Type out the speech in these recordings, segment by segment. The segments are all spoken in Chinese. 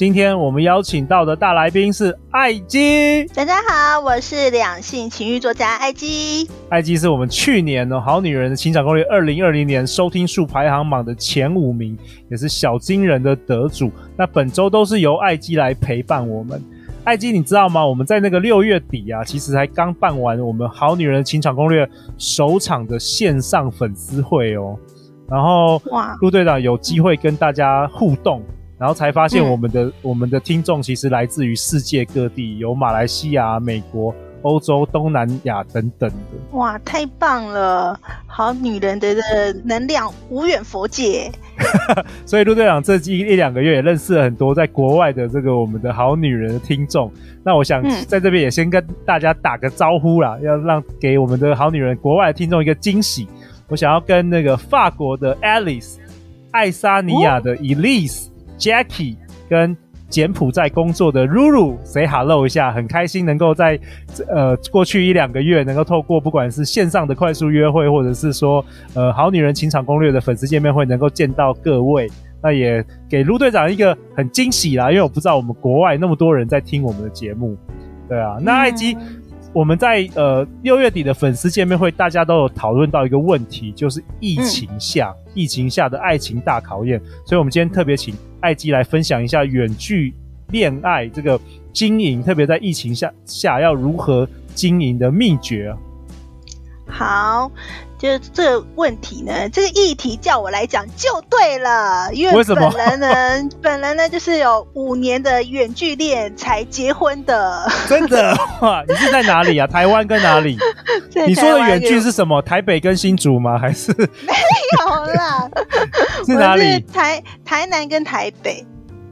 今天我们邀请到的大来宾是艾姬。大家好，我是两性情欲作家艾姬。艾姬是我们去年的《好女人的情场攻略》二零二零年收听数排行榜的前五名，也是小金人的得主。那本周都是由艾姬来陪伴我们。艾姬，你知道吗？我们在那个六月底啊，其实才刚办完我们《好女人的情场攻略》首场的线上粉丝会哦。然后，哇，陆队长有机会跟大家互动。然后才发现，我们的、嗯、我们的听众其实来自于世界各地，有马来西亚、美国、欧洲、东南亚等等的。哇，太棒了！好女人的能量无远佛界。所以陆队长这一一两个月也认识了很多在国外的这个我们的好女人的听众。那我想在这边也先跟大家打个招呼啦，嗯、要让给我们的好女人国外的听众一个惊喜。我想要跟那个法国的 Alice、爱沙尼亚的 Elise、哦。Jackie 跟柬埔寨工作的 Ruru say hello 一下，很开心能够在呃过去一两个月能够透过不管是线上的快速约会，或者是说呃好女人情场攻略的粉丝见面会，能够见到各位，那也给陆队长一个很惊喜啦，因为我不知道我们国外那么多人在听我们的节目，对啊，那艾姬。嗯我们在呃六月底的粉丝见面会，大家都有讨论到一个问题，就是疫情下、嗯、疫情下的爱情大考验。所以，我们今天特别请艾姬来分享一下远距恋爱这个经营，特别在疫情下下要如何经营的秘诀。好。就是这个问题呢，这个议题叫我来讲就对了，因为本人呢，本人呢就是有五年的远距恋才结婚的。真的哇？你是在哪里啊？台湾跟哪里？你说的远距是什么？台北跟新竹吗？还是没有啦？是哪里？是台台南跟台北。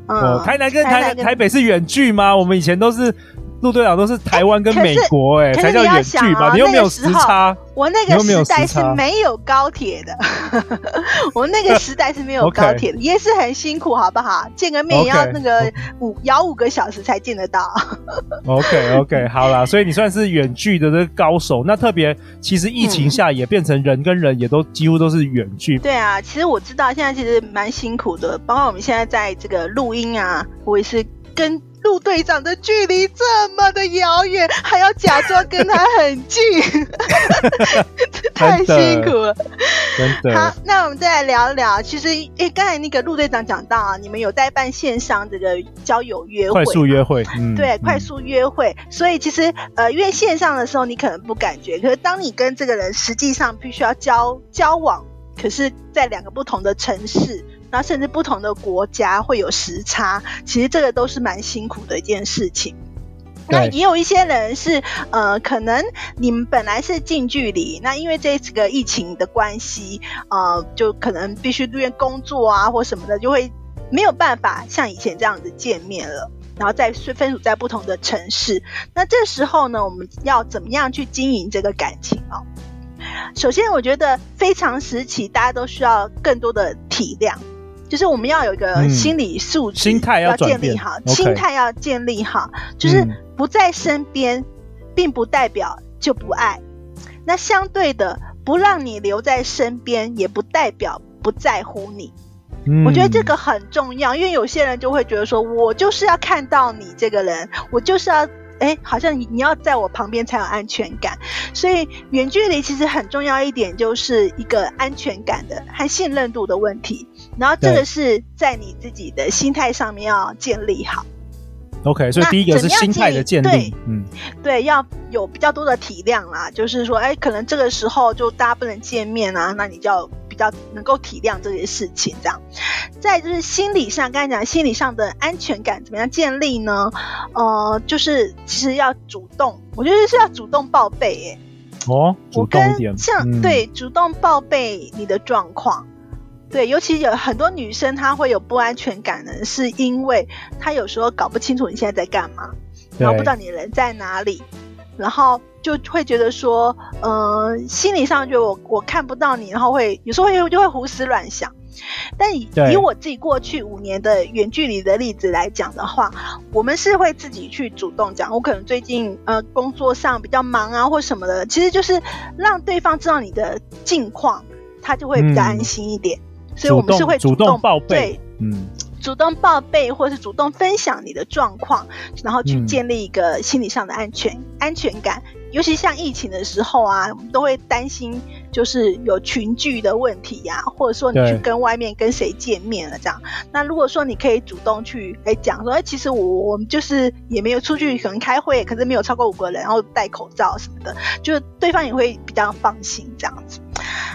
嗯，哦、台南跟台台，台北是远距吗？我们以前都是。陆队长都是台湾跟美国、欸，哎，才叫远距吧？你又没有时差，我那个 时代是没有高铁的，我那个时代是没有高铁的，也是很辛苦，好不好？见个面也要那个五摇五个小时才见得到。OK OK，好啦，所以你算是远距的这个高手。那特别，其实疫情下也变成人跟人也都几乎都是远距。对啊，其实我知道现在其实蛮辛苦的，包括我们现在在这个录音啊，我也是跟。陆队长的距离这么的遥远，还要假装跟他很近，太辛苦了。真的。好，那我们再来聊一聊。其实，诶，刚才那个陆队长讲到啊，你们有代办线上这个交友约会，快速约会，嗯，对，嗯、快速约会。所以，其实呃，因为线上的时候你可能不感觉，可是当你跟这个人实际上必须要交交往，可是在两个不同的城市。那甚至不同的国家会有时差，其实这个都是蛮辛苦的一件事情。那也有一些人是，呃，可能你们本来是近距离，那因为这个疫情的关系，呃，就可能必须因为工作啊或什么的，就会没有办法像以前这样子见面了，然后再分属在不同的城市。那这时候呢，我们要怎么样去经营这个感情哦？首先，我觉得非常时期，大家都需要更多的体谅。就是我们要有一个心理素质，心态要建立好，心态要建立好。就是不在身边，并不代表就不爱。那相对的，不让你留在身边，也不代表不在乎你。我觉得这个很重要，因为有些人就会觉得说，我就是要看到你这个人，我就是要。哎，好像你你要在我旁边才有安全感，所以远距离其实很重要一点，就是一个安全感的和信任度的问题。然后这个是在你自己的心态上面要建立好。OK，所以第一个是心态的建立，对，嗯，对，要有比较多的体谅啦，就是说，哎，可能这个时候就大家不能见面啊，那你就要比较能够体谅这些事情，这样。再就是心理上，刚才讲心理上的安全感怎么样建立呢？呃，就是其实要主动，我觉得是要主动报备，哎，哦，主动一点，像、嗯、对，主动报备你的状况。对，尤其有很多女生她会有不安全感呢，是因为她有时候搞不清楚你现在在干嘛，然后不知道你人在哪里，然后就会觉得说，嗯、呃，心理上觉得我我看不到你，然后会有时候会就会胡思乱想。但以以我自己过去五年的远距离的例子来讲的话，我们是会自己去主动讲。我可能最近呃工作上比较忙啊，或什么的，其实就是让对方知道你的近况，他就会比较安心一点。嗯、所以我们是会主动，报备，对，嗯，主动报备或是主动分享你的状况，然后去建立一个心理上的安全、嗯、安全感。尤其像疫情的时候啊，我们都会担心，就是有群聚的问题呀、啊，或者说你去跟外面跟谁见面了这样。那如果说你可以主动去哎讲说，哎，其实我我们就是也没有出去，可能开会，可是没有超过五个人，然后戴口罩什么的，就对方也会比较放心这样子。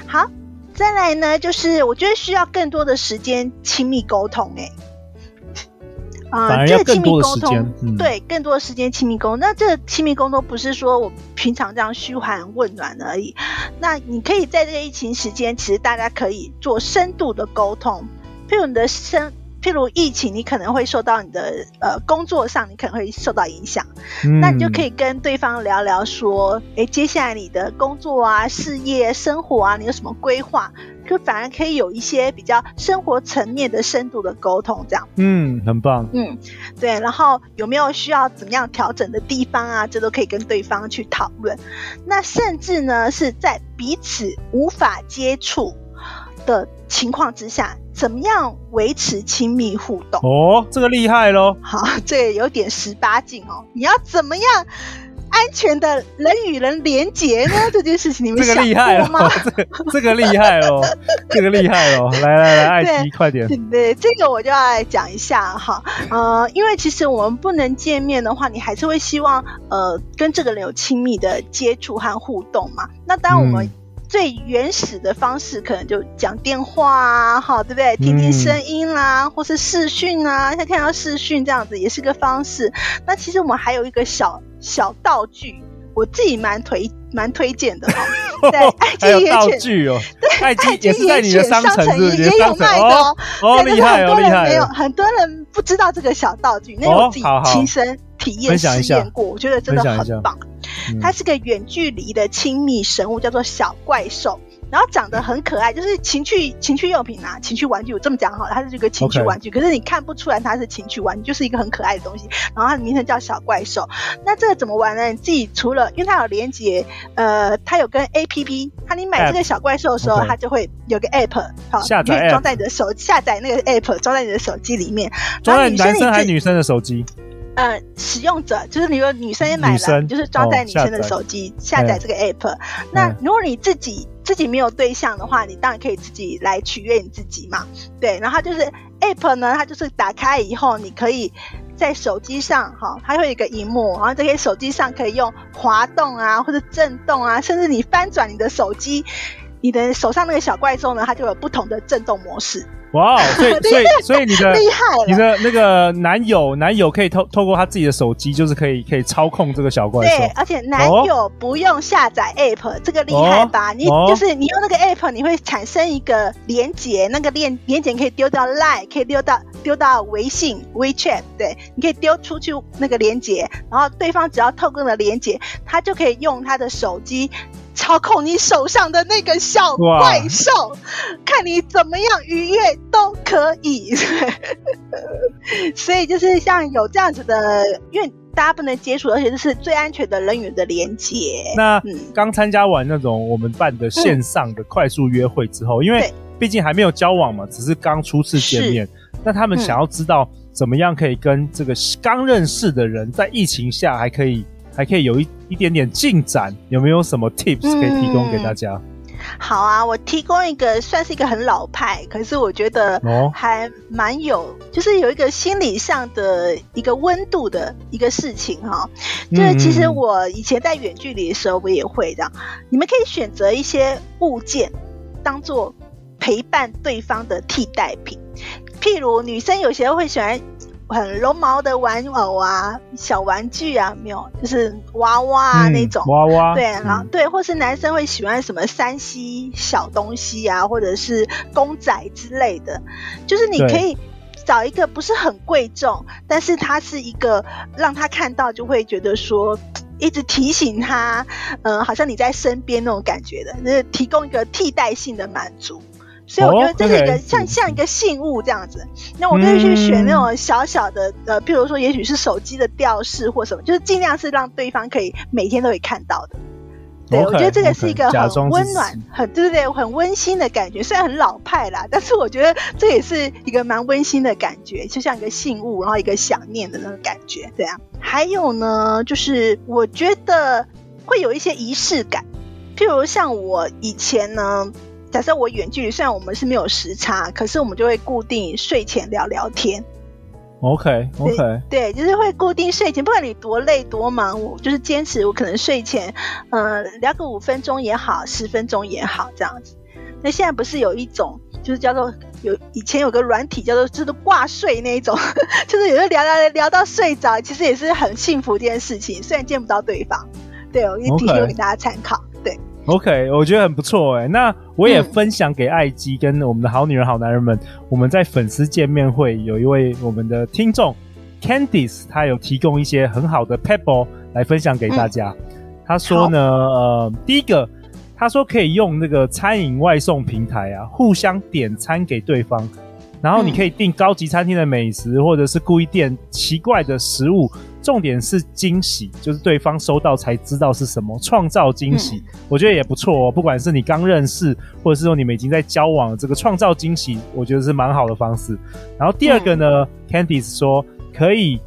好，再来呢，就是我觉得需要更多的时间亲密沟通、欸，哎。啊，这个亲密沟通，嗯、对，更多的时间亲密沟通。那这个亲密沟通不是说我平常这样嘘寒问暖而已。那你可以在这个疫情时间，其实大家可以做深度的沟通，譬如你的生。譬如疫情，你可能会受到你的呃工作上，你可能会受到影响，嗯、那你就可以跟对方聊聊说，哎，接下来你的工作啊、事业、生活啊，你有什么规划？就反而可以有一些比较生活层面的深度的沟通，这样。嗯，很棒。嗯，对。然后有没有需要怎么样调整的地方啊？这都可以跟对方去讨论。那甚至呢，是在彼此无法接触的情况之下，怎么样维持亲密互动？哦，这个厉害喽！好，这个有点十八禁哦。你要怎么样安全的人与人连结呢？这件事情你们想过吗？这个这个厉害哦，这个厉害哦！来来来，艾姬快点。对对，这个我就要来讲一下哈。呃，因为其实我们不能见面的话，你还是会希望呃跟这个人有亲密的接触和互动嘛。那当我们、嗯最原始的方式可能就讲电话啊，好，对不对？听听声音啦，嗯、或是视讯啊，像看到视讯这样子也是个方式。那其实我们还有一个小小道具，我自己蛮推蛮推荐的哦。对，爱姬也道具哦，对，爱姬也是在你的商城是也有卖的哦。哦，厉害哦，厉害！没有很多人不知道这个小道具，那我自己亲身体验试验过，我觉得真的很棒。它是个远距离的亲密生物，叫做小怪兽，然后长得很可爱，就是情趣情趣用品啊，情趣玩具。我这么讲好了，它是一个情趣玩具.可是你看不出来它是情趣玩具，就是一个很可爱的东西。然后它的名称叫小怪兽。那这个怎么玩呢？你自己除了，因为它有连接，呃，它有跟 APP，它你买这个小怪兽的时候.它就会有个 App，好，下载装在你的手，下载那个 App 装在你的手机里面，装在男生还是女生的手机？呃，使用者就是你说女生也买了，生就是装在女生的手机、哦、下载这个 app。嘿那如果你自己自己没有对象的话，你当然可以自己来取悦你自己嘛。对，然后就是 app 呢，它就是打开以后，你可以在手机上哈，它会有一个荧幕，然后这些手机上可以用滑动啊，或者震动啊，甚至你翻转你的手机，你的手上那个小怪兽呢，它就有不同的震动模式。哇，所以所以所以你的厉害，你的那个男友男友可以透透过他自己的手机，就是可以可以操控这个小怪兽。对，而且男友不用下载 app，、哦、这个厉害吧？哦、你就是你用那个 app，你会产生一个连接，那个链连接可以丢到 Line，可以丢到丢到微信 WeChat，对，你可以丢出去那个连接，然后对方只要透过那个连接，他就可以用他的手机。操控你手上的那个小怪兽，看你怎么样愉悦都可以。所以就是像有这样子的，因为大家不能接触，而且这是最安全的人与人的连接。那刚参加完那种我们办的线上的快速约会之后，嗯、因为毕竟还没有交往嘛，只是刚初次见面，那他们想要知道怎么样可以跟这个刚认识的人在疫情下还可以。还可以有一一点点进展，有没有什么 tips 可以提供给大家？嗯、好啊，我提供一个算是一个很老派，可是我觉得还蛮有，哦、就是有一个心理上的一个温度的一个事情哈。就是其实我以前在远距离的时候，我也会这样。嗯、你们可以选择一些物件当做陪伴对方的替代品，譬如女生有些会喜欢。很绒毛的玩偶啊，小玩具啊，没有，就是娃娃那种娃娃。对，然后、嗯、对，或是男生会喜欢什么山西小东西啊，或者是公仔之类的，就是你可以找一个不是很贵重，但是它是一个让他看到就会觉得说。一直提醒他，嗯、呃，好像你在身边那种感觉的，就是提供一个替代性的满足。所以我觉得这是一个、像像一个信物这样子。那我就去选那种小小的，嗯、呃，譬如说，也许是手机的吊饰或什么，就是尽量是让对方可以每天都可以看到的。对，okay, 我觉得这个是一个很温暖、很对对对，很温馨的感觉。虽然很老派啦，但是我觉得这也是一个蛮温馨的感觉，就像一个信物，然后一个想念的那种感觉。对啊，还有呢，就是我觉得会有一些仪式感，譬如像我以前呢，假设我远距离，虽然我们是没有时差，可是我们就会固定睡前聊聊天。OK OK，对，对，就是会固定睡前，不管你多累多忙，我就是坚持，我可能睡前，呃，聊个五分钟也好，十分钟也好，这样子。那现在不是有一种，就是叫做有以前有个软体叫做就是挂睡那一种，就是有时候聊聊聊到睡着，其实也是很幸福这件事情，虽然见不到对方。对，我也提供给大家参考。Okay. 对。OK，我觉得很不错哎。那我也分享给艾姬跟我们的好女人、好男人们。嗯、我们在粉丝见面会有一位我们的听众 Candice，他有提供一些很好的 pebble 来分享给大家。嗯、他说呢，呃，第一个，他说可以用那个餐饮外送平台啊，互相点餐给对方。然后你可以订高级餐厅的美食，或者是故意点奇怪的食物，重点是惊喜，就是对方收到才知道是什么，创造惊喜，我觉得也不错哦。不管是你刚认识，或者是说你们已经在交往，这个创造惊喜，我觉得是蛮好的方式。然后第二个呢，Candice 说可以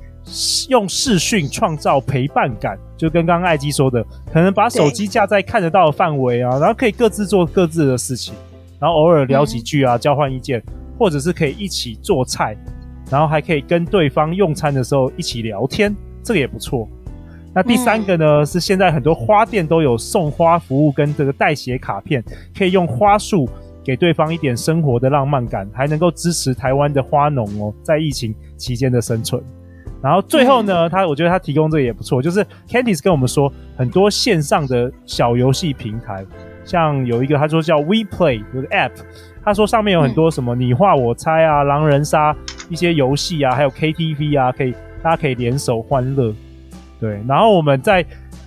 用视讯创造陪伴感，就跟刚刚艾姬说的，可能把手机架在看得到的范围啊，然后可以各自做各自的事情，然后偶尔聊几句啊，交换意见。或者是可以一起做菜，然后还可以跟对方用餐的时候一起聊天，这个也不错。那第三个呢，嗯、是现在很多花店都有送花服务跟这个代写卡片，可以用花束给对方一点生活的浪漫感，还能够支持台湾的花农哦，在疫情期间的生存。然后最后呢，他我觉得他提供这个也不错，就是 Candice 跟我们说，很多线上的小游戏平台，像有一个他说叫 WePlay 有个 App。他说上面有很多什么你画我猜啊、狼人杀一些游戏啊，还有 KTV 啊，可以大家可以联手欢乐。对，然后我们在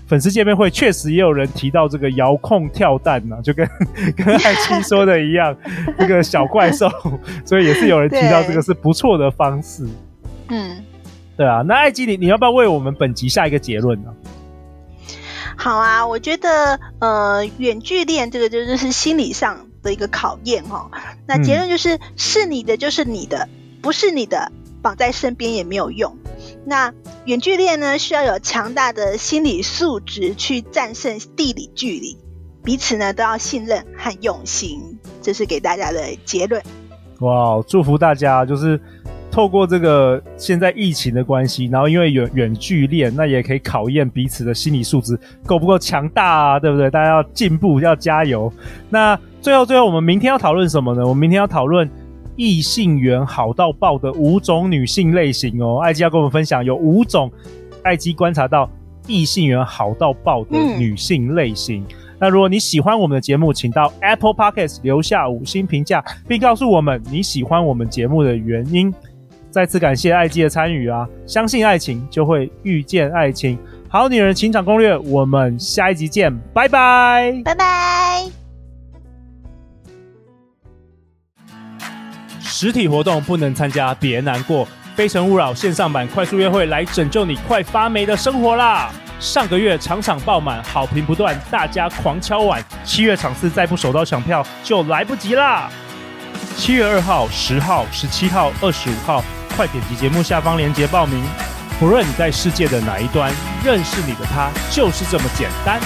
粉丝见面会确实也有人提到这个遥控跳蛋呐、啊，就跟跟艾姬说的一样，这个小怪兽，所以也是有人提到这个是不错的方式。嗯，对啊，那艾吉你你要不要为我们本集下一个结论呢、啊？好啊，我觉得呃，远距恋这个就就是心理上。的一个考验哈，那结论就是、嗯、是你的就是你的，不是你的绑在身边也没有用。那远距恋呢，需要有强大的心理素质去战胜地理距离，彼此呢都要信任和用心，这是给大家的结论。哇，祝福大家就是。透过这个现在疫情的关系，然后因为远远距恋，那也可以考验彼此的心理素质够不够强大啊，对不对？大家要进步，要加油。那最后最后，我们明天要讨论什么呢？我们明天要讨论异性缘好到爆的五种女性类型哦。艾姬要跟我们分享有五种艾姬观察到异性缘好到爆的女性类型。那如果你喜欢我们的节目，请到 Apple Podcast 留下五星评价，并告诉我们你喜欢我们节目的原因。再次感谢艾姬的参与啊！相信爱情，就会遇见爱情。好女人情场攻略，我们下一集见，拜拜，拜拜。实体活动不能参加，别难过。非诚勿扰线上版快速约会来拯救你快发霉的生活啦！上个月场场爆满，好评不断，大家狂敲碗。七月场次再不手到抢票，就来不及啦！七月二号、十号、十七号、二十五号。快点击节目下方链接报名。不论你在世界的哪一端，认识你的他就是这么简单。